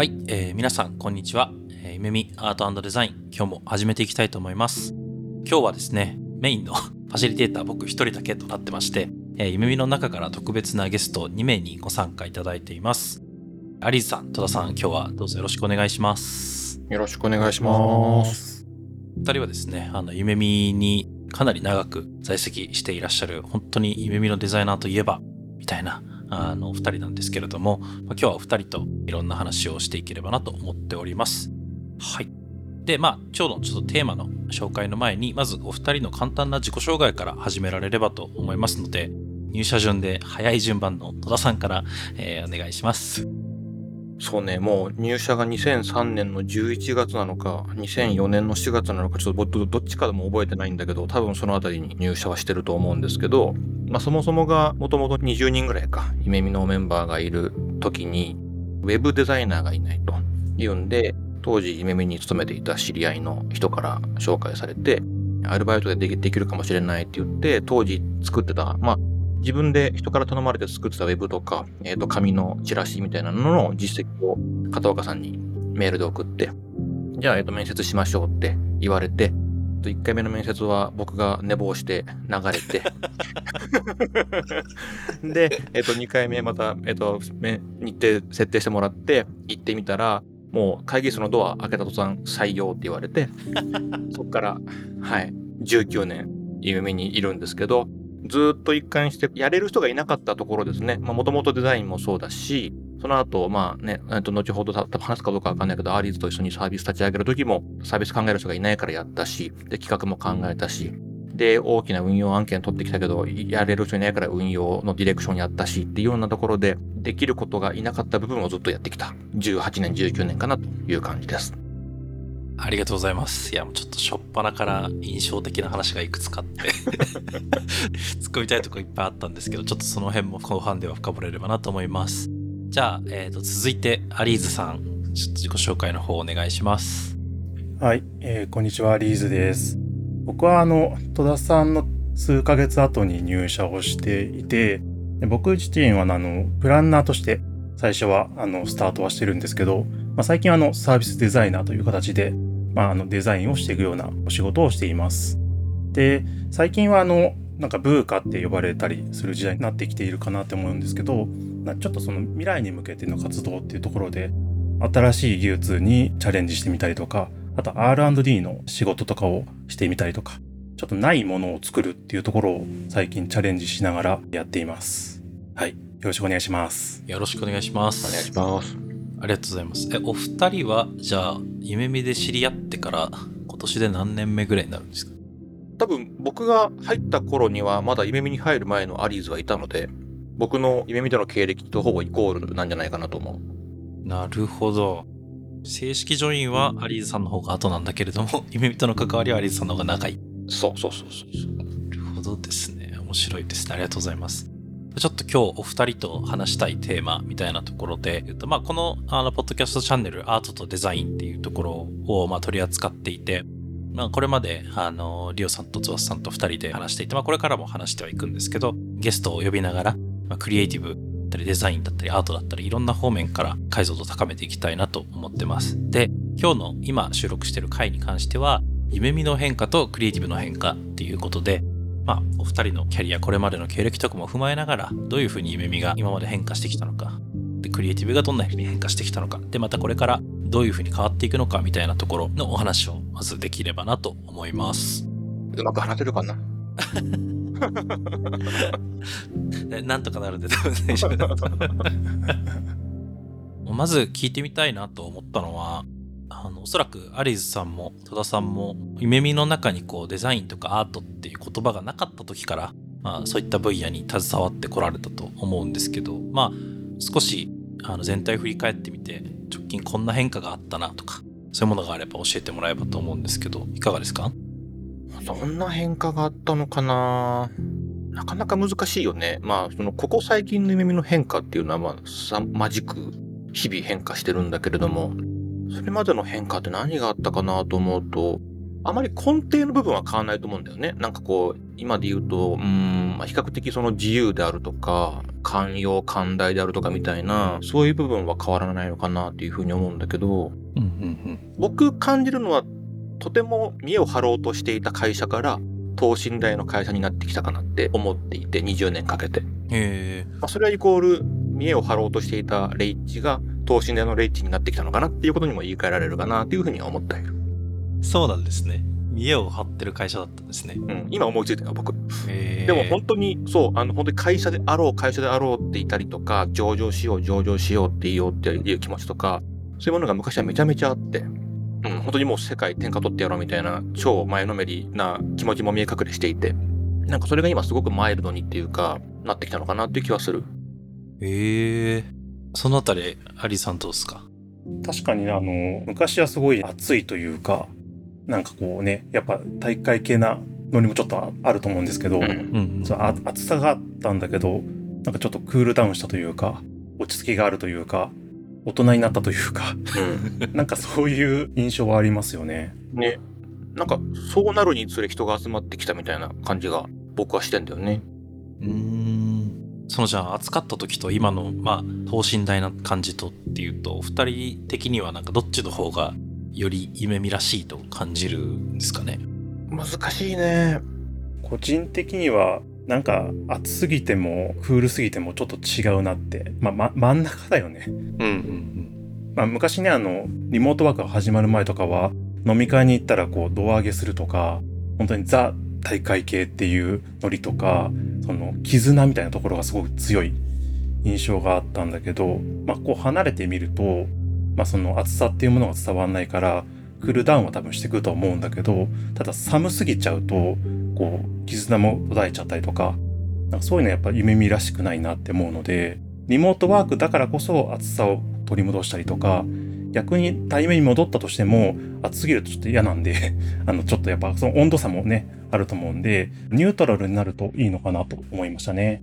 はい、えー、皆さんこんにちは、えー、夢見アートデザイン今日も始めていきたいと思います。今日はですねメインの ファシリテーター僕一人だけとなってまして、えー、夢見の中から特別なゲスト2名にご参加いただいています。アリさん戸田さん今日はどうぞよろしくお願いします。よろしくお願いします。2人はですねあの夢見にかなり長く在籍していらっしゃる本当に夢見のデザイナーといえばみたいなあの、お二人なんですけれども、ま、今日はお二人といろんな話をしていければなと思っております。はい。で、まあ、今日のちょっとテーマの紹介の前に、まずお二人の簡単な自己紹介から始められればと思いますので、入社順で早い順番の戸田さんから、えー、お願いします。そうね、もう入社が2003年の11月なのか、2004年の4月なのか、ちょっとどっちかでも覚えてないんだけど、多分そのあたりに入社はしてると思うんですけど、まあそもそもがもともと20人ぐらいか、夢見のメンバーがいる時に、ウェブデザイナーがいないというんで、当時夢見に勤めていた知り合いの人から紹介されて、アルバイトでできるかもしれないって言って、当時作ってた、まあ自分で人から頼まれて作ってたウェブとか、えっ、ー、と、紙のチラシみたいなのの実績を片岡さんにメールで送って、じゃあ、えっ、ー、と、面接しましょうって言われて、1回目の面接は僕が寝坊して流れて。で、えっ、ー、と、2回目また、えっ、と、日程設定してもらって行ってみたら、もう会議室のドア開けた途端採用って言われて、そっから、はい、19年ゆめみにいるんですけど、ずっと一貫してやれる人がいなかったところですね。もともとデザインもそうだし、その後、まあね、後ほど話すかどうかわかんないけど、ありーずと一緒にサービス立ち上げるときも、サービス考える人がいないからやったし、で、企画も考えたし、で、大きな運用案件取ってきたけど、やれる人いないから運用のディレクションやったしっていうようなところで、できることがいなかった部分をずっとやってきた。18年、19年かなという感じです。ありがとうございます。いや、もうちょっとしょっぱなから印象的な話がいくつかあって 突っ込みたいとこいっぱいあったんですけど、ちょっとその辺も後半では深掘れればなと思います。じゃあ、えっ、ー、と、続いて、アリーズさん、ちょっと自己紹介の方お願いします。はい、えー、こんにちは、アリーズです。僕は、あの、戸田さんの数ヶ月後に入社をしていて、僕自身は、あの、プランナーとして最初は、あの、スタートはしてるんですけど、まあ、最近は、あの、サービスデザイナーという形で、まあ、あのデザインをしていくようなお仕事をしています。で、最近はあの、なんかブーカって呼ばれたりする時代になってきているかなって思うんですけど、ちょっとその未来に向けての活動っていうところで、新しい技術にチャレンジしてみたりとか、あと R&D の仕事とかをしてみたりとか、ちょっとないものを作るっていうところを最近チャレンジしながらやっています。はい。よろしくお願いします。よろしくお願いします。お願いします。ありがとうございます。え、お二人は、じゃあ、夢見で知り合ってから、今年で何年目ぐらいになるんですか？多分、僕が入った頃には、まだ夢見に入る前のアリーズはいたので、僕の夢見での経歴とほぼイコールなんじゃないかなと思う。なるほど。正式ジョインはアリーズさんの方が後なんだけれども、夢見との関わりはアリーズさんの方が長い。そうそうそうそう。なるほどですね。面白いですね。ありがとうございます。ちょっと今日お二人と話したいテーマみたいなところで言うと、まあ、この、あの、ポッドキャストチャンネル、アートとデザインっていうところを、まあ、取り扱っていて、まあ、これまで、あの、リオさんとゾワスさんと二人で話していて、まあ、これからも話してはいくんですけど、ゲストを呼びながら、まあ、クリエイティブだったり、デザインだったり、アートだったり、いろんな方面から解像度を高めていきたいなと思ってます。で、今日の今収録している回に関しては、夢見の変化とクリエイティブの変化っていうことで、まあ、お二人のキャリア、これまでの経歴とかも踏まえながら、どういうふうに夢見が今まで変化してきたのか、で、クリエイティブがどんなふうに変化してきたのか、で、またこれからどういうふうに変わっていくのかみたいなところのお話をまずできればなと思います。うまく話せるかな？なんとかなるんで多分大丈夫だと まず聞いてみたいなと思ったのは、あの、おそらくアリーズさんも戸田さんも、夢見の中にこうデザインとかアートっていう言葉がなかった時から、まあそういった分野に携わってこられたと思うんですけど、まあ少しあの全体を振り返ってみて、直近こんな変化があったなとか、そういうものがあれば教えてもらえばと思うんですけど、いかがですか？どんな変化があったのかな？なかなか難しいよね。まあ、その、ここ最近の耳の変化っていうのは、まあ、さまじく日々変化してるんだけれども、それまでの変化って何があったかなと思うと、あまり根底の部分は変わらないと思うんだよね。なんかこう、今で言うと、うん、まあ、比較的その自由であるとか、寛容寛大であるとかみたいな、そういう部分は変わらないのかなっていうふうに思うんだけど、うんうん僕感じるのは、とても見栄を張ろうとしていた会社から、等身大の会社になってきたかなって思っていて、20年かけて。うん。へえ。まあ、それはイコール、見栄を張ろうとしていたレイッチが、等身大のレイッチになってきたのかなっていうことにも言い換えられるかなっていうふうには思っている。そうなんですね。見栄を張ってる会社だったんですね。うん、今思いついたよ、僕。でも本当に、そう、あの、本当に会社であろう、会社であろうっていたりとか、上場しよう、上場しようって言おうっていう気持ちとか、そういうものが昔はめちゃめちゃあって、うん、本当にもう世界天下取ってやろうみたいな、超前のめりな気持ちも見え隠れしていて、なんかそれが今すごくマイルドにっていうか、なってきたのかなっていう気はする。へえ。そのあたり、アリさんどうですか？確かにねあの、昔はすごい暑いというか、なんかこうね、やっぱ大会系なノリもちょっとあると思うんですけど、うんうんそうあ暑さがあったんだけど、なんかちょっとクールダウンしたというか、落ち着きがあるというか、大人になったというか、うん。なんかそういう印象はありますよね。ね。なんか、そうなるにつれ人が集まってきたみたいな感じが僕はしてんだよね。うーん。そのじゃあ暑かった時と今のまあ等身大な感じとっていうとお二人的にはなんかどっちの方がより夢見らしいと感じるんですかね？難しいね。個人的には、なんか暑すぎてもクールすぎてもちょっと違うなって。まあ、ま、真ん中だよね。う。うんんまあ、昔ね、あの、リモートワークが始まる前とかは、飲み会に行ったらこう、胴上げするとか、本当にザ大会系っていうノリとか、その、絆みたいなところがすごく強い印象があったんだけど、まあ、こう離れてみると、まあ、その暑さっていうものが伝わらないから、クールダウンは多分してくると思うんだけど、ただ寒すぎちゃうと、こう、絆も途絶えちゃったりとか、なんかそういうのやっぱ夢見らしくないなって思うので、リモートワークだからこそ暑さを取り戻したりとか、逆に対面に戻ったとしても、暑すぎるとちょっと嫌なんで、あの、ちょっとやっぱその温度差もね、あると思うんで、ニュートラルになるといいのかなと思いましたね。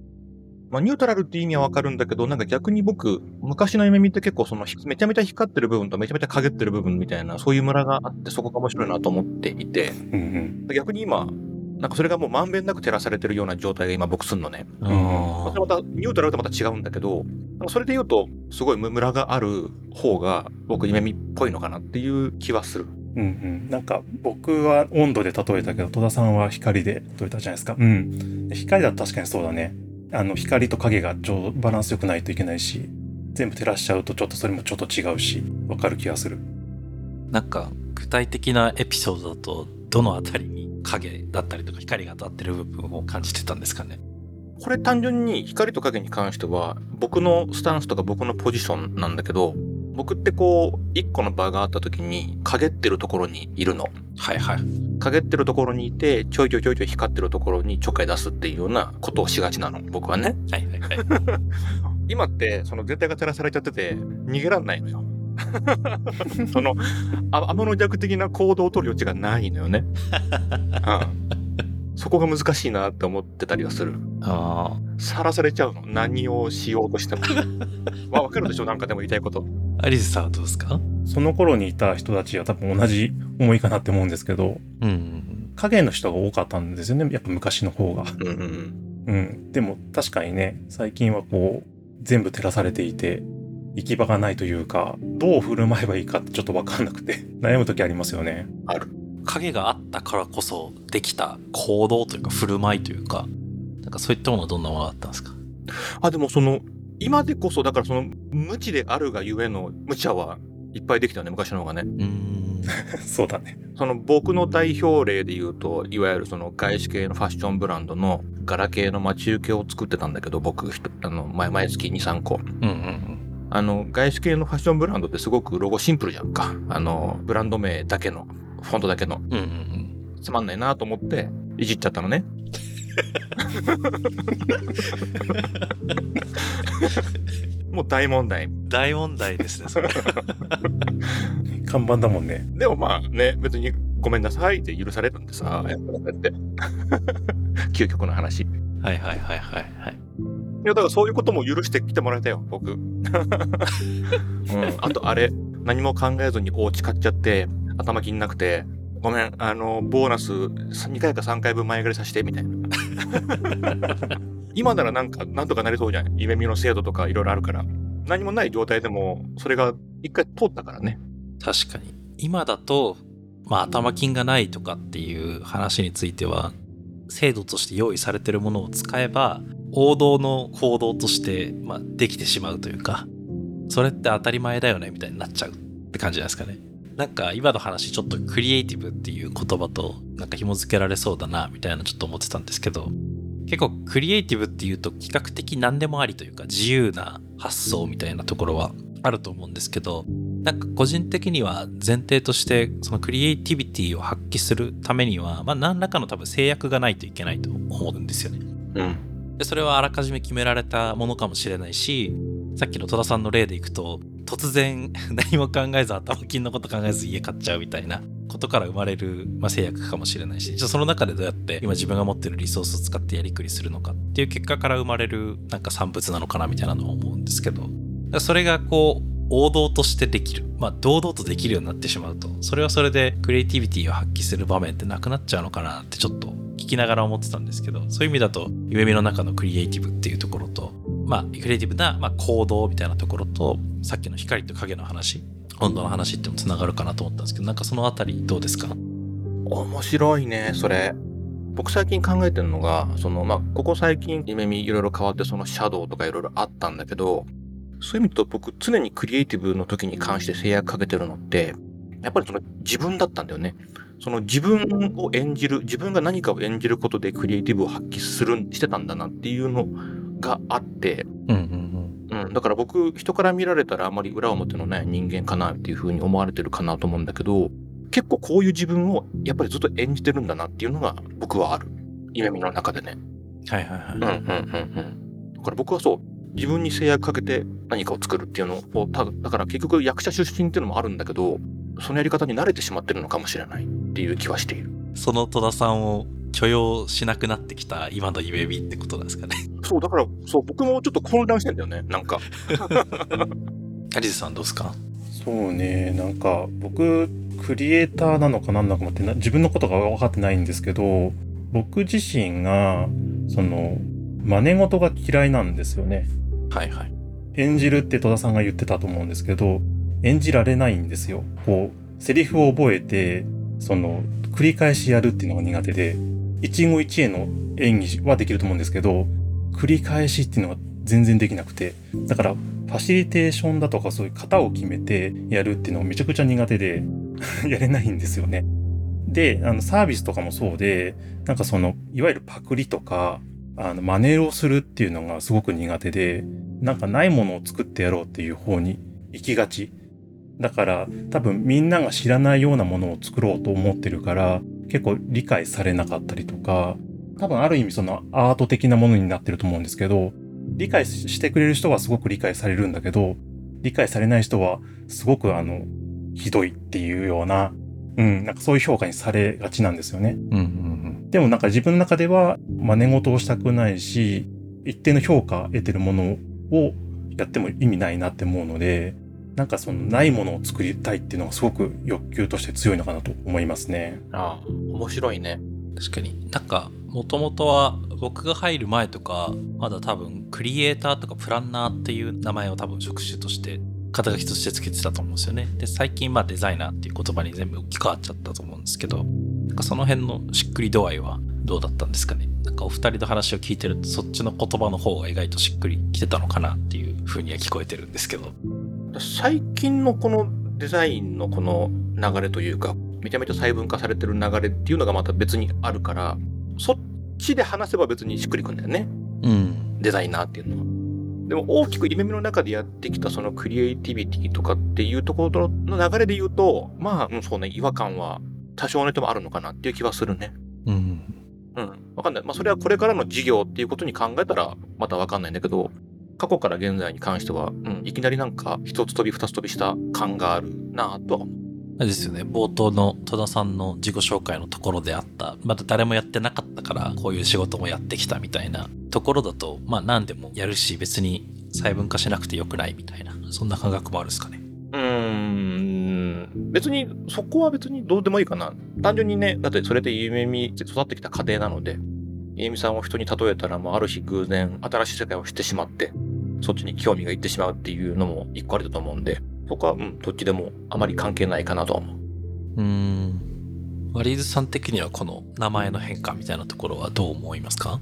まあ、ニュートラルって意味はわかるんだけど、なんか逆に僕、昔の夢見って結構その、めちゃめちゃ光ってる部分とめちゃめちゃ陰ってる部分みたいな、そういうムラがあって、そこが面白いなと思っていて、うんうん。逆に今、なんかそれがもうまんべんなく照らされてるような状態が今僕すんのね。うん。また、ニュートラルとまた違うんだけど、なんかそれで言うと、すごいムラがある方が、僕夢見っぽいのかなっていう気はする。うんうん。なんか僕は温度で例えたけど、戸田さんは光で例えたじゃないですか。うん。光だと確かにそうだね。あの、光と影がちょうどバランス良くないといけないし、全部照らしちゃうとちょっとそれもちょっと違うし、わかる気がする。なんか具体的なエピソードだとどのあたりに影だったりとか光が当たってる部分を感じてたんですかねこれ単純に光と影に関しては、僕のスタンスとか僕のポジションなんだけど、僕ってこう、一個の場があった時に、陰ってるところにいるの。はいはい。陰ってるところにいて、ちょいちょいちょいちょい光ってるところにちょっかい出すっていうようなことをしがちなの、僕はね。はいはいはい。今って、その絶対が照らされちゃってて、逃げらんないのよ。その、あ天の弱的な行動を取る余地がないのよね。うんそこが難しいなって思ってたりはする。あさらされちゃうの。何をしようとしても。まあ、わかるでしょなんかでも言いたいこと。あ。アリスさんはどうですか？その頃にいた人たちは多分同じ思いかなって思うんですけど、うん。影の人が多かったんですよね。やっぱ昔の方が。うんうんうん。でも確かにね、最近はこう、全部照らされていて、行き場がないというか、どう振る舞えばいいかってちょっとわかんなくて、悩む時ありますよね。ある。影があったからこそできた行動というか振る舞いというか、なんかそういったものはどんなものだったんですか？あ、でもその、今でこそ、だからその、無知であるがゆえの無茶はいっぱいできたよね、昔の方がね。うーん。そうだね。その僕の代表例で言うと、いわゆるその外資系のファッションブランドのガラケーの待ち受けを作ってたんだけど、僕、ひとあの、毎毎月2、3個。うんうんあの、外資系のファッションブランドってすごくロゴシンプルじゃんか。あの、ブランド名だけの、フォントだけの。うん。うんうんつまんないなと思って、いじっちゃったのね。もう大問題。大問題ですね、それ。看板だもんね。でもまあね、別にごめんなさいって許されるんでさ、やっって。究極の話。いはいはいはいはいはい。や、だからそういうことも許してきてもらえたよ、僕。うん。あとあれ、何も考えずにお家買っちゃって、頭金なくて、ごめん、あの、ボーナス2回か3回分前借りさせて、みたいな。今ならなんか、なんとかなりそうじゃん。夢見の制度とかいろいろあるから。何もない状態でも、それが一回通ったからね。確かに。今だと、まあ頭金がないとかっていう話については、制度として用意されてるものを使えば、王道の行動として、まあ、できてしまうというか、それって当たり前だよねみたいになっちゃうって感じじゃなんですかね。なんか今の話ちょっとクリエイティブっていう言葉となんか紐付けられそうだなみたいなちょっと思ってたんですけど、結構クリエイティブっていうと比較的何でもありというか自由な発想みたいなところはあると思うんですけど、なんか個人的には前提としてそのクリエイティビティを発揮するためには、まあ何らかの多分制約がないといけないと思うんですよね。うん。で、それはあらかじめ決められたものかもしれないし、さっきの戸田さんの例でいくと、突然 何も考えず頭金のこと考えず家買っちゃうみたいなことから生まれる、まあ、制約かもしれないし、じゃあその中でどうやって今自分が持ってるリソースを使ってやりくりするのかっていう結果から生まれるなんか産物なのかなみたいなのを思うんですけど、それがこう、王道としてできる。まあ、堂々とできるようになってしまうと、それはそれでクリエイティビティを発揮する場面ってなくなっちゃうのかなってちょっと聞きながら思ってたんですけど、そういう意味だと、夢見の中のクリエイティブっていうところと、まあ、クリエイティブな、まあ、行動みたいなところと、さっきの光と影の話、温度の話ってもつながるかなと思ったんですけど、なんかそのあたりどうですか？面白いね、それ。僕最近考えてるのが、その、まあ、ここ最近、夢見いろいろ変わって、そのシャドウとかいろいろあったんだけど、そういう意味と僕、常にクリエイティブの時に関して制約かけてるのって、やっぱりその自分だったんだよね。その自分を演じる、自分が何かを演じることでクリエイティブを発揮する、してたんだなっていうのがあって、うんうんうん、だから僕、人から見られたらあまり裏表のない人間かなっていうふうに思われてるかなと思うんだけど、結構こういう自分をやっぱりずっと演じてるんだなっていうのが僕はある。夢見の中でね。うん。はいはいはい。うんうんうんうん。だから僕はそう、自分に制約かけて何かを作るっていうのを、ただから結局役者出身っていうのもあるんだけど、そのやり方に慣れてしまってるのかもしれないっていう気はしている。その戸田さんを許容しなくなってきた今の夢見ってことなんですかね。そう、だから、そう、僕もちょっと混乱してんだよね、なんか。アリスさんどうですか？そうね、なんか僕、クリエイターなのか何なのかもってな自分のことが分かってないんですけど、僕自身が、その、真似事が嫌いなんですよね。はいはい。演じるって戸田さんが言ってたと思うんですけど、演じられないんですよ。こう、セリフを覚えて、その、繰り返しやるっていうのが苦手で、一期一会の演技はできると思うんですけど、繰り返しっていうのが全然できなくて、だから、ファシリテーションだとかそういう型を決めてやるっていうのがめちゃくちゃ苦手で、やれないんですよね。で、あの、サービスとかもそうで、なんかその、いわゆるパクリとか、あの、真似をするっていうのがすごく苦手で、なんかないものを作ってやろうっていう方に行きがち。だから多分みんなが知らないようなものを作ろうと思ってるから結構理解されなかったりとか、多分ある意味そのアート的なものになってると思うんですけど、理解してくれる人はすごく理解されるんだけど、理解されない人はすごくあの、ひどいっていうような、うん、なんかそういう評価にされがちなんですよね。うんうんでもなんか自分の中では真似事をしたくないし、一定の評価得てるものをやっても意味ないなって思うので、なんかそのないものを作りたいっていうのがすごく欲求として強いのかなと思いますね。ああ、面白いね。確かに。なんか、もともとは僕が入る前とか、まだ多分クリエイターとかプランナーっていう名前を多分職種として、肩書きとしてつけてたと思うんですよね。で、最近まあデザイナーっていう言葉に全部置き換わっちゃったと思うんですけど、なんかその辺のしっくり度合いはどうだったんですかね。なんかお二人の話を聞いてると、そっちの言葉の方が意外としっくりきてたのかなっていう風には聞こえてるんですけど。最近のこのデザインのこの流れというか、めちゃめちゃ細分化されてる流れっていうのがまた別にあるから、そっちで話せば別にしっくりくんだよね。うん。デザイナーっていうのは。でも大きく夢見の中でやってきたそのクリエイティビティとかっていうところの流れで言うと、まあ、うん、そうね、違和感は多少の人もあるのかなっていう気はするね。うん。うん。わかんない。まあ、それはこれからの事業っていうことに考えたら、またわかんないんだけど、過去から現在に関しては、うん、いきなりなんか一つ飛び二つ飛びした感があるなぁとは思う。ですよね、冒頭の戸田さんの自己紹介のところであった、まだ誰もやってなかったから、こういう仕事もやってきたみたいなところだと、まあ何でもやるし、別に細分化しなくてよくないみたいな、そんな感覚もあるんですかね。うーん、別に、そこは別にどうでもいいかな。単純にね、だってそれで夢見育ってきた過程なので、ゆみさんを人に例えたら、もうある日偶然新しい世界を知ってしまって、そっちに興味がいってしまうっていうのも一個あると思うんで、そこは、うん、どっちでもあまり関係ないかなとは思う。うーん。ワリーズさん的にはこの名前の変化みたいなところはどう思いますか？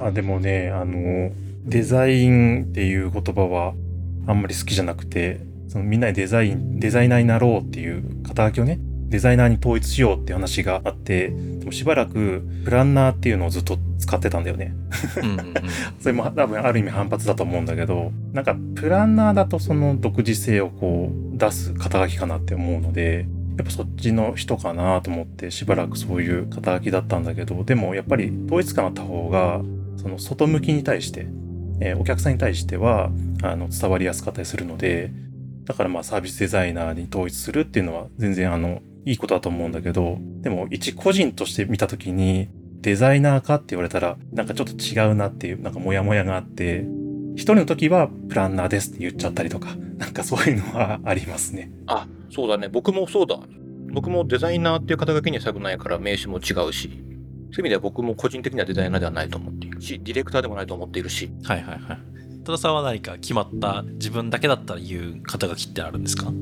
あでもねあのデザインっていう言葉はあんまり好きじゃなくてそのみんなでデザインデザイナーになろうっていう肩書きをねデザイナーに統一しようって話があってでもしばらくプランナーっていうのをずっと使ってたんだよね。それも多分ある意味反発だと思うんだけどなんかプランナーだとその独自性をこう出す肩書きかなって思うのでやっぱそっちの人かなと思ってしばらくそういう肩書きだったんだけどでもやっぱり統一感あった方がその外向きに対して、えーお客さんに対してはあの伝わりやすかったりするのでだからまあサービスデザイナーに統一するっていうのは全然あのいいことだと思うんだけどでも一個人として見た時にデザイナーかって言われたらなんかちょっと違うなっていうなんかモヤモヤがあって一人の時はプランナーですって言っちゃったりとかなんかそういうのはありますね。あ、そうだね。僕もそうだ。僕もデザイナーっていう肩書きにはしたくないから名刺も違うし、そういう意味では僕も個人的にはデザイナーではないと思っているし、ディレクターでもないと思っているし、はいはいはい。戸田さんは何か決まった自分だけだったら言う肩書きってあるんですか？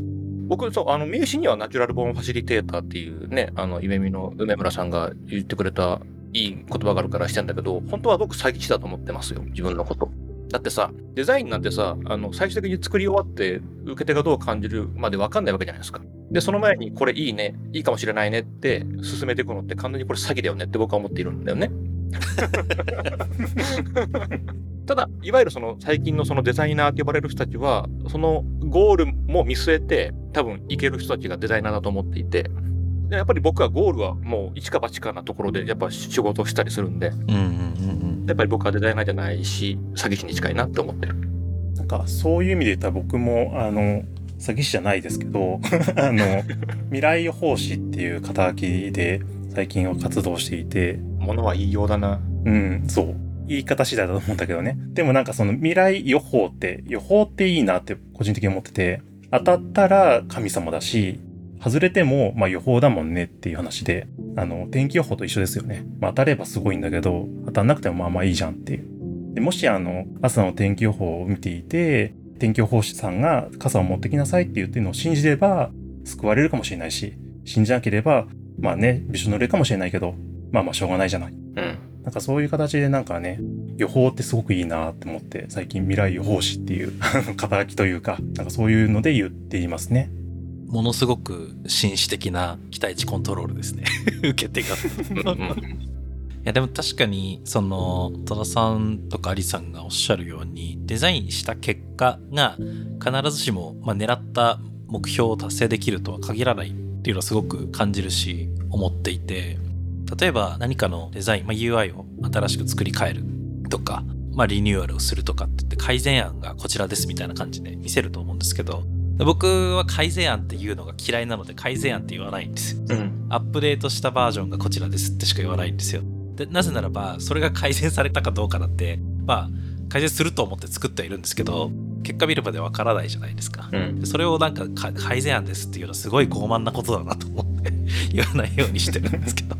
僕、そう、あの、名刺にはナチュラルボーンファシリテーターっていうね、あの、夢見の梅村さんが言ってくれたいい言葉があるからしてんだけど、本当は僕詐欺師だと思ってますよ、自分のこと。だってさ、デザインなんてさ、あの、最終的に作り終わって、受け手がどう感じるまで分かんないわけじゃないですか。で、その前に、これいいね、いいかもしれないねって進めていくのって完全にこれ詐欺だよねって僕は思っているんだよね。ただ、いわゆるその最近のそのデザイナーって呼ばれる人たちは、そのゴールも見据えて、多分いける人たちがデザイナーだと思っていて、でやっぱり僕はゴールはもう一か八かなところでやっぱ仕事をしたりするんで、うんうんうんやっぱり僕はデザイナーじゃないし、詐欺師に近いなって思ってる。なんかそういう意味で言ったら僕もあの詐欺師じゃないですけど あの 未来予報士っていう肩書きで最近は活動していて。ものは言いようだな。うんそう言い方次第だと思うんだけどね。でもなんかその未来予報って予報っていいなって個人的に思ってて当たったら神様だし外れてもまあ予報だもんねっていう話であの天気予報と一緒ですよね、まあ、当たればすごいんだけど当たんなくてもまあまあいいじゃんっていう。でもしあの朝の天気予報を見ていて天気予報士さんが傘を持ってきなさいって言ってるのを信じれば救われるかもしれないし信じなければまあねびしょ濡れかもしれないけどまあまあしょうがないじゃない。うん。なんかそういう形でなんかね予報ってすごくいいなって思って最近未来予報士っていう 肩書きというかなんかそういうので言っていますねものすごく紳士的な期待値コントロールですね。受け手が。いやでも確かにその戸田さんとかアリさんがおっしゃるようにデザインした結果が必ずしも、まあ、狙った目標を達成できるとは限らないっていうのはすごく感じるし思っていて例えば何かのデザイン、まあ、UI を新しく作り変えるとか、まあ、リニューアルをするとかって言って改善案がこちらですみたいな感じで見せると思うんですけど僕は改善案っていうのが嫌いなので改善案って言わないんですようん。アップデートしたバージョンがこちらですってしか言わないんですよ。でなぜならば、それが改善されたかどうかだって、まあ、改善すると思って作ってはいるんですけど、結果見るまでわからないじゃないですか。うん。でそれをなんかか改善案ですっていうのはすごい傲慢なことだなと思って 言わないようにしてるんですけど。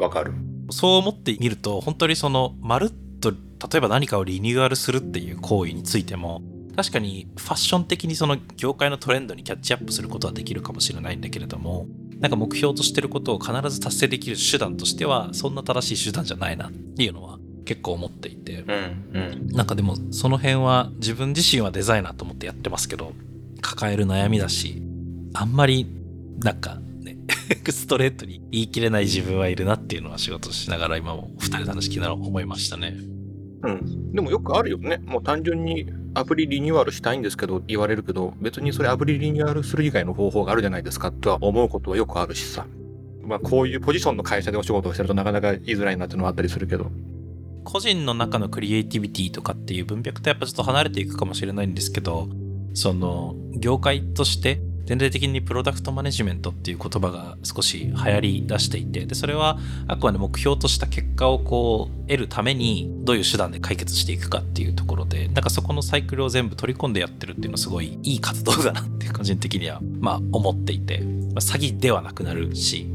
わかる。そう思ってみると、本当にその、まるっと、例えば何かをリニューアルするっていう行為についても、確かにファッション的にその業界のトレンドにキャッチアップすることはできるかもしれないんだけれども、なんか目標としてることを必ず達成できる手段としては、そんな正しい手段じゃないなっていうのは結構思っていて、うん。うん。なんかでもその辺は自分自身はデザイナーと思ってやってますけど、抱える悩みだし、あんまりなんかね、ストレートに言い切れない自分はいるなっていうのは仕事しながら今も二人で話聞きながら思いましたね。うん。でもよくあるよね。もう単純にアプリリニューアルしたいんですけど言われるけど、別にそれアプリリニューアルする以外の方法があるじゃないですかとは思うことはよくあるしさ。まあこういうポジションの会社でお仕事をしてるとなかなか言いづらいなっていうのはあったりするけど。個人の中のクリエイティビティとかっていう文脈とやっぱちょっと離れていくかもしれないんですけど、その業界として全体的にプロダクトマネジメントっていう言葉が少し流行り出していて、で、それはあくまで目標とした結果をこう得るためにどういう手段で解決していくかっていうところで、なんかそこのサイクルを全部取り込んでやってるっていうのはすごいいい活動だなって個人的にはまあ思っていて、まあ、詐欺ではなくなるし、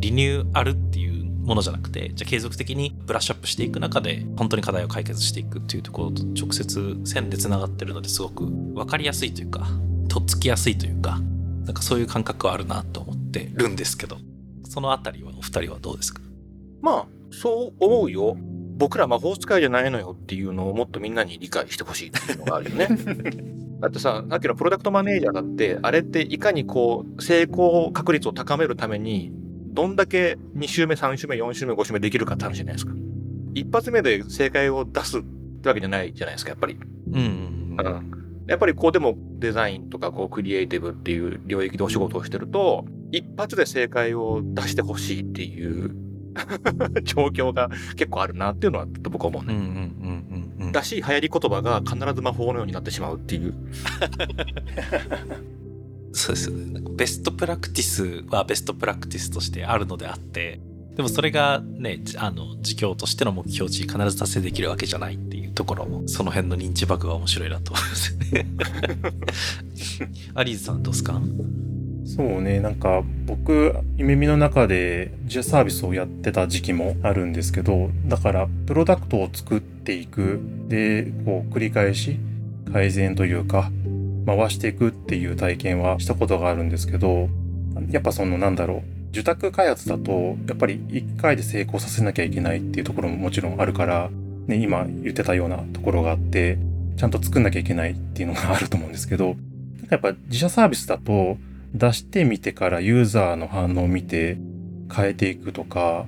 リニューアルっていうものじゃなくて、じゃあ継続的にブラッシュアップしていく中で、本当に課題を解決していくっていうところと直接線で繋がってるのですごく分かりやすいというか、とっつきやすいというか、なんかそういう感覚はあるなと思ってるんですけど、そのあたりはお二人はどうですか？まあ、そう思うよ。僕ら魔法使いじゃないのよっていうのをもっとみんなに理解してほしいっていうのがあるよね。だってさ、さっきのプロダクトマネージャーだって、あれっていかにこう、成功確率を高めるために、どんだけ2週目、3週目、4週目、5週目できるかって話じゃないですか。一発目で正解を出すってわけじゃないじゃないですか、やっぱり。うん。うん。やっぱりこうでもデザインとかこうクリエイティブっていう領域でお仕事をしてると、一発で正解を出してほしいっていう 状況が結構あるなっていうのは僕は思うね。うんうんうんうん、だし、流行り言葉が必ず魔法のようになってしまうっていう。そうですね。ベストプラクティスはベストプラクティスとしてあるのであって、でもそれがね、あの、事業としての目標値必ず達成できるわけじゃないっていうところも、その辺の認知バグは面白いなと思いますね。アリーズさんどうすか？そうね、なんか僕、夢見の中で自社サービスをやってた時期もあるんですけど、だからプロダクトを作っていく、で、こう繰り返し改善というか、回していくっていう体験はしたことがあるんですけど、やっぱそのなんだろう、受託開発だと、やっぱり一回で成功させなきゃいけないっていうところももちろんあるから、ね、今言ってたようなところがあって、ちゃんと作んなきゃいけないっていうのがあると思うんですけど、やっぱ自社サービスだと、出してみてからユーザーの反応を見て変えていくとか、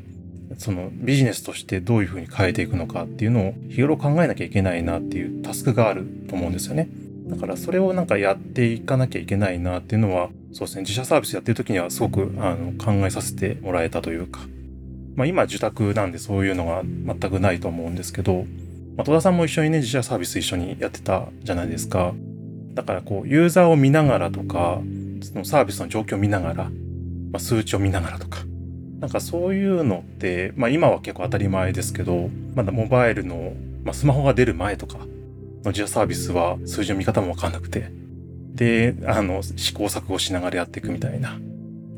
そのビジネスとしてどういうふうに変えていくのかっていうのを日頃考えなきゃいけないなっていうタスクがあると思うんですよね。だからそれをなんかやっていかなきゃいけないなっていうのは、そうですね、自社サービスやってる時にはすごくあの考えさせてもらえたというか、まあ今受託なんでそういうのが全くないと思うんですけど、まあ、戸田さんも一緒にね、自社サービス一緒にやってたじゃないですか。だからこう、ユーザーを見ながらとか、そのサービスの状況を見ながら、まあ、数値を見ながらとか、なんかそういうのって、まあ今は結構当たり前ですけど、まだモバイルの、まあ、スマホが出る前とかの自社サービスは数字の見方もわかんなくて、で、あの、試行錯誤しながらやっていくみたいな。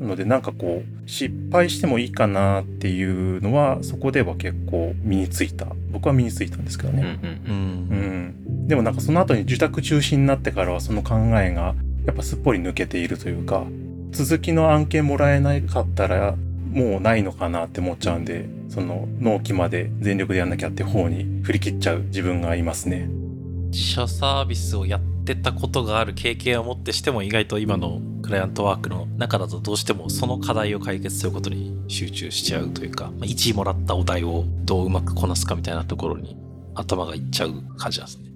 なのでなんかこう、失敗してもいいかなっていうのは、そこでは結構身についた。僕は身についたんですけどね。うん、うん、でもなんかその後に受託中心になってからはその考えがやっぱすっぽり抜けているというか、続きの案件もらえなかったらもうないのかなって思っちゃうんで、その納期まで全力でやんなきゃって方に振り切っちゃう自分がいますね。自社サービスをやってたことがある経験をもってしても意外と今のクライアントワークの中だとどうしてもその課題を解決することに集中しちゃうというか、まあ、1位もらったお題をどううまくこなすかみたいなところに頭がいっちゃう感じなんですね。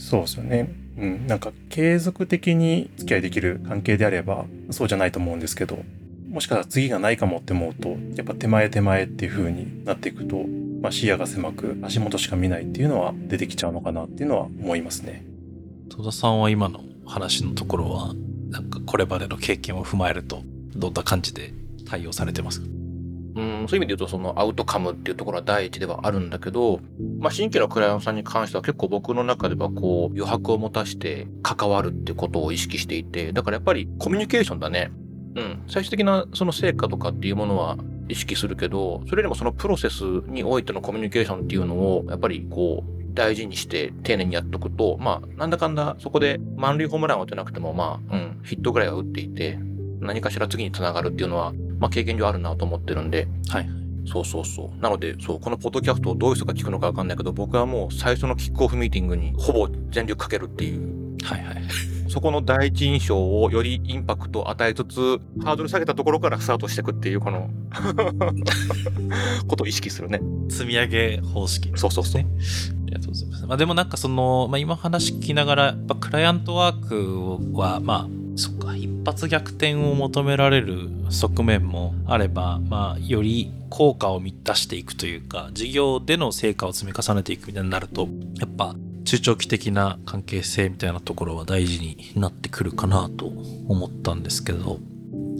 そうですよね。うん。なんか継続的に付き合いできる関係であればそうじゃないと思うんですけど、もしかしたら次がないかもって思うと、やっぱ手前手前っていう風になっていくと、まあ、視野が狭く足元しか見ないっていうのは出てきちゃうのかなっていうのは思いますね。戸田さんは今の話のところはなんかこれまでの経験を踏まえるとどんな感じで対応されてますか？うん、そういう意味で言うと、そのアウトカムっていうところは第一ではあるんだけど、まあ、新規のクライアントさんに関しては結構僕の中ではこう余白を持たして関わるってことを意識していて、だからやっぱりコミュニケーションだね。うん、最終的なその成果とかっていうものは意識するけど、それよりもそのプロセスにおいてのコミュニケーションっていうのを、やっぱりこう、大事にして丁寧にやっとくと、まあ、なんだかんだそこで満塁ホームランを打てなくても、まあ、うん、ヒットぐらいは打っていて、何かしら次につながるっていうのは、まあ、経験上あるなと思ってるんで、はい。そうそうそう。なので、そう、このポッドキャストをどういう人が聞くのかわかんないけど、僕はもう最初のキックオフミーティングにほぼ全力かけるっていう。はいはい。そこの第一印象をよりインパクトを与えつつ、ハードル下げたところからスタートしていくっていう、この ことを意識するね。積み上げ方式、ね、そうそうそう。ありがとうございます。まあ、でもなんかその、まあ、今話聞きながら、やっぱクライアントワークは、まあ、そっか、一発逆転を求められる側面もあれば、まあ、より効果を出していくというか、事業での成果を積み重ねていくみたいになると、やっぱ中長期的な関係性みたいなところは大事になってくるかなと思ったんですけど、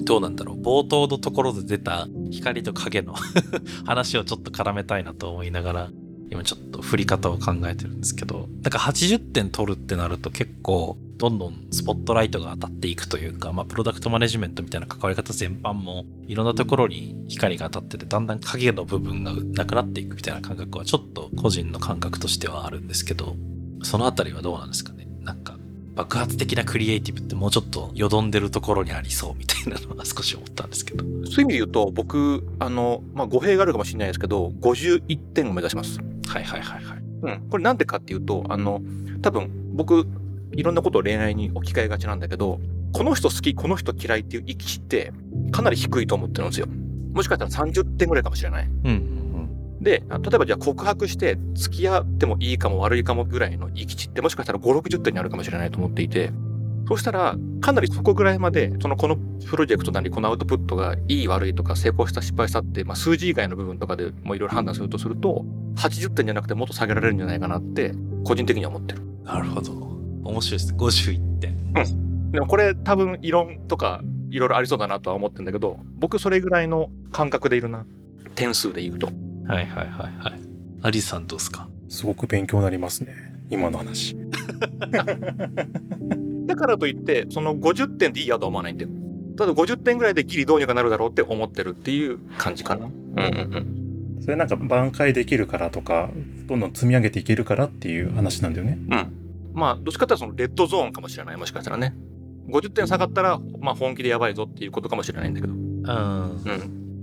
どうなんだろう？冒頭のところで出た光と影の 話をちょっと絡めたいなと思いながら、今ちょっと振り方を考えてるんですけど、なんか80点取るってなると結構どんどんスポットライトが当たっていくというか、まあ、プロダクトマネジメントみたいな関わり方全般もいろんなところに光が当たってて、だんだん影の部分がなくなっていくみたいな感覚はちょっと個人の感覚としてはあるんですけど、そのあたりはどうなんですかね？なんか爆発的なクリエイティブってもうちょっとよどんでるところにありそうみたいなのは少し思ったんですけど。そういう意味で言うと、僕、あの、まあ、語弊があるかもしれないですけど、51点を目指します。はいはいはいはい。うん。これなんでかっていうと、あの、多分、僕、いろんなことを恋愛に置き換えがちなんだけど、この人好き、この人嫌いっていう域値ってかなり低いと思ってるんですよ。もしかしたら30点ぐらいかもしれない。うん。で、例えばじゃあ告白して付き合ってもいいかも悪いかもぐらいの域値ってもしかしたら5、60点にあるかもしれないと思っていて、そうしたらかなりそこぐらいまで、そのこのプロジェクトなりこのアウトプットがいい悪いとか成功した失敗したって、まあ、数字以外の部分とかでもいろいろ判断するとすると、80点じゃなくてもっと下げられるんじゃないかなって個人的には思ってる。なるほど。面白いですね。51点。うん。でもこれ多分異論とかいろいろありそうだなとは思ってるんだけど、僕それぐらいの感覚でいるな。点数で言うと。はいはいはいはい。アリさんどうですか？すごく勉強になりますね。今の話。だからといって、その50点でいいやとは思わないんだよ。ただ50点ぐらいでギリどうにかなるだろうって思ってるっていう感じかな。うんうんうん。それなんか挽回できるからとか、どんどん積み上げていけるからっていう話なんだよね。うん。まあ、どっちかっていうとそのレッドゾーンかもしれない。もしかしたらね。50点下がったら、まあ本気でやばいぞっていうことかもしれないんだけど。うん。うん。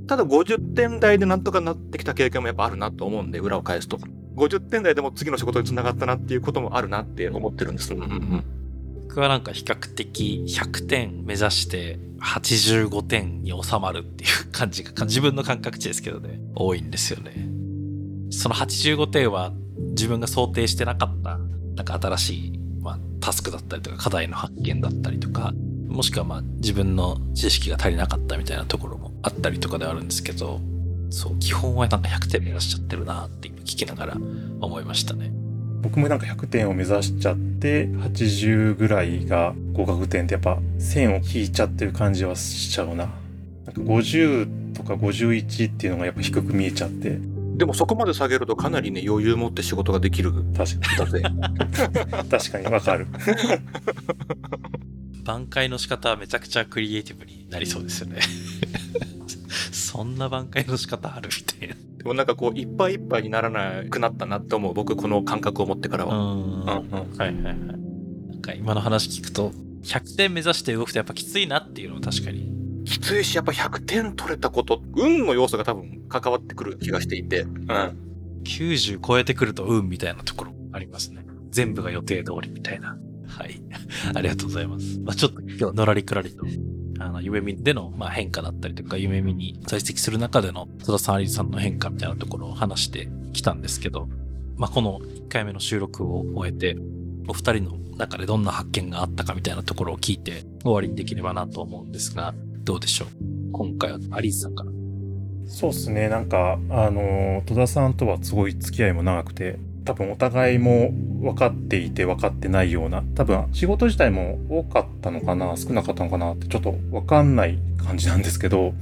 ただ50点台でなんとかなってきた経験もやっぱあるなと思うんで、裏を返すと。50点台でも次の仕事につながったなっていうこともあるなって思ってるんです。うんうん、僕はなんか比較的100点目指して85点に収まるっていう感じが自分の感覚値ですけどね、多いんですよね。その85点は自分が想定してなかったなんか新しい、まあ、タスクだったりとか課題の発見だったりとか、もしくはまあ自分の知識が足りなかったみたいなところもあったりとかではあるんですけど、そう、基本はなんか100点目指しちゃってるなって今聞きながら思いましたね。僕もなんか100点を目指しちゃって80ぐらいが合格点ってやっぱ線を引いちゃってる感じはしちゃうな。なんか50とか51っていうのがやっぱ低く見えちゃって。でもそこまで下げるとかなりね余裕持って仕事ができる。確かに。確かにわかる。挽回の仕方はめちゃくちゃクリエイティブになりそうですよね。そんな挽回の仕方あるみたいな。でもなんかこう、いっぱいいっぱいにならなくなったなって思う。僕、この感覚を持ってからは。うん。うん、はいはいはい。なんか今の話聞くと、100点目指して動くとやっぱきついなっていうのは確かに。きついし、やっぱ100点取れたこと、運の要素が多分関わってくる気がしていて。うん。90超えてくると運みたいなところありますね。全部が予定通りみたいな。はい。ありがとうございます。まあ、ちょっと今日のらりくらりと、あの、夢見での、まあ、変化だったりとか、夢見に在籍する中での戸田さん、アリさんの変化みたいなところを話してきたんですけど、まあ、この1回目の収録を終えて、お二人の中でどんな発見があったかみたいなところを聞いて終わりにできればなと思うんですが、どうでしょう？今回はアリーさんから。そうですね。なんか、あの、戸田さんとはすごい付き合いも長くて、多分お互いも分かっていて分かってないような多分仕事自体も多かったのかな少なかったのかなってちょっと分かんない感じなんですけど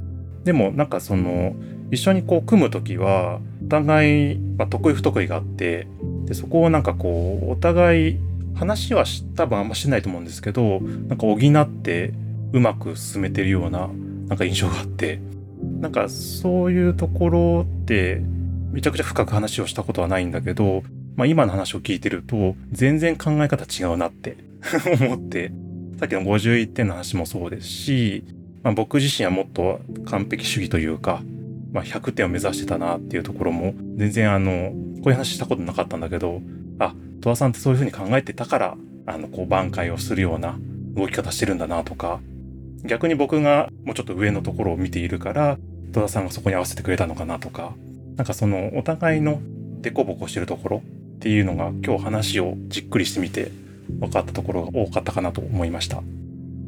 でもなんかその一緒にこう組む時はお互い、まあ、得意不得意があってでそこをなんかこうお互い話は多分あんましないと思うんですけどなんか補ってうまく進めてるようななんか印象があってなんかそういうところってめちゃくちゃ深く話をしたことはないんだけど、まあ今の話を聞いてると、全然考え方違うなって 思って、さっきの51点の話もそうですし、まあ僕自身はもっと完璧主義というか、まあ100点を目指してたなっていうところも、全然あの、こういう話したことなかったんだけど、あ、戸田さんってそういうふうに考えてたから、あの、こう挽回をするような動き方してるんだなとか、逆に僕がもうちょっと上のところを見ているから、戸田さんがそこに合わせてくれたのかなとか、なんかそのお互いのデコボコしてるところっていうのが今日話をじっくりしてみて分かったところが多かったかなと思いました。あ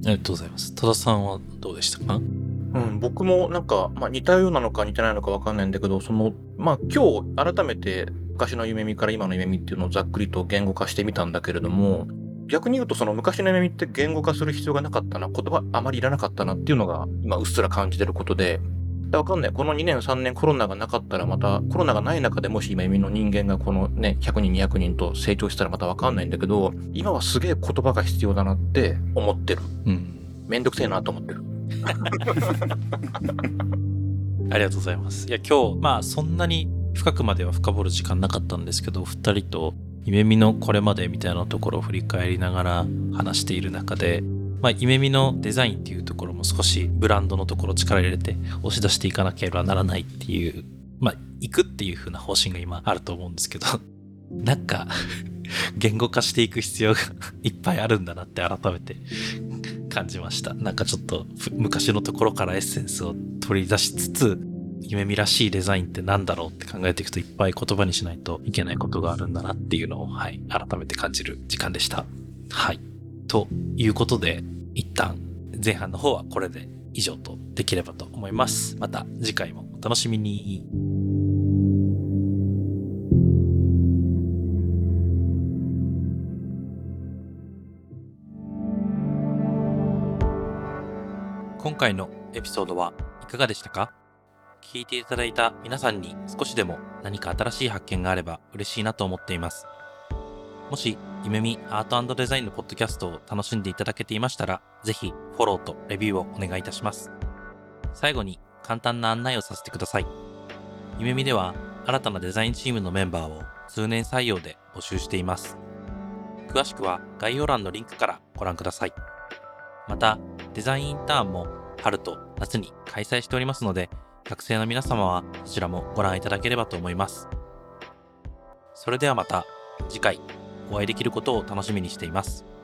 りがとうございます。戸田さんはどうでしたか？うん、僕もなんか、まあ、似たようなのか似てないのかわかんないんだけど、その、まあ、今日改めて昔の夢見から今の夢見っていうのをざっくりと言語化してみたんだけれども、逆に言うとその昔の夢見って言語化する必要がなかったな、言葉あまりいらなかったなっていうのが今うっすら感じてることで、わかんない。この2年3年コロナがなかったらまた、コロナがない中でもし今夢の人間がこのね、100人200人と成長したらまたわかんないんだけど、今はすげえ言葉が必要だなって思ってる。うん。めんどくせえなと思ってる。ありがとうございます。いや、今日、まあ、そんなに深くまでは深掘る時間なかったんですけど、二人と、夢見のこれまでみたいなところを振り返りながら話している中で、まあ、夢見のデザインっていうところも少しブランドのところ力入れて押し出していかなければならないっていう、まあ、行くっていう風な方針が今あると思うんですけど、なんか、言語化していく必要がいっぱいあるんだなって改めて感じました。なんかちょっと昔のところからエッセンスを取り出しつつ、夢見らしいデザインってなんだろうって考えていくといっぱい言葉にしないといけないことがあるんだなっていうのを、はい、改めて感じる時間でした。はい。ということで、一旦前半の方はこれで以上とできればと思います。また次回もお楽しみに。今回のエピソードはいかがでしたか？聞いていただいた皆さんに少しでも何か新しい発見があれば嬉しいなと思っています。もし、夢見アートデザインのポッドキャストを楽しんでいただけていましたら、ぜひフォローとレビューをお願いいたします。最後に簡単な案内をさせてください。夢見では新たなデザインチームのメンバーを通年採用で募集しています。詳しくは概要欄のリンクからご覧ください。また、デザインインターンも春と夏に開催しておりますので、学生の皆様はそちらもご覧いただければと思います。それではまた次回お会いできることを楽しみにしています。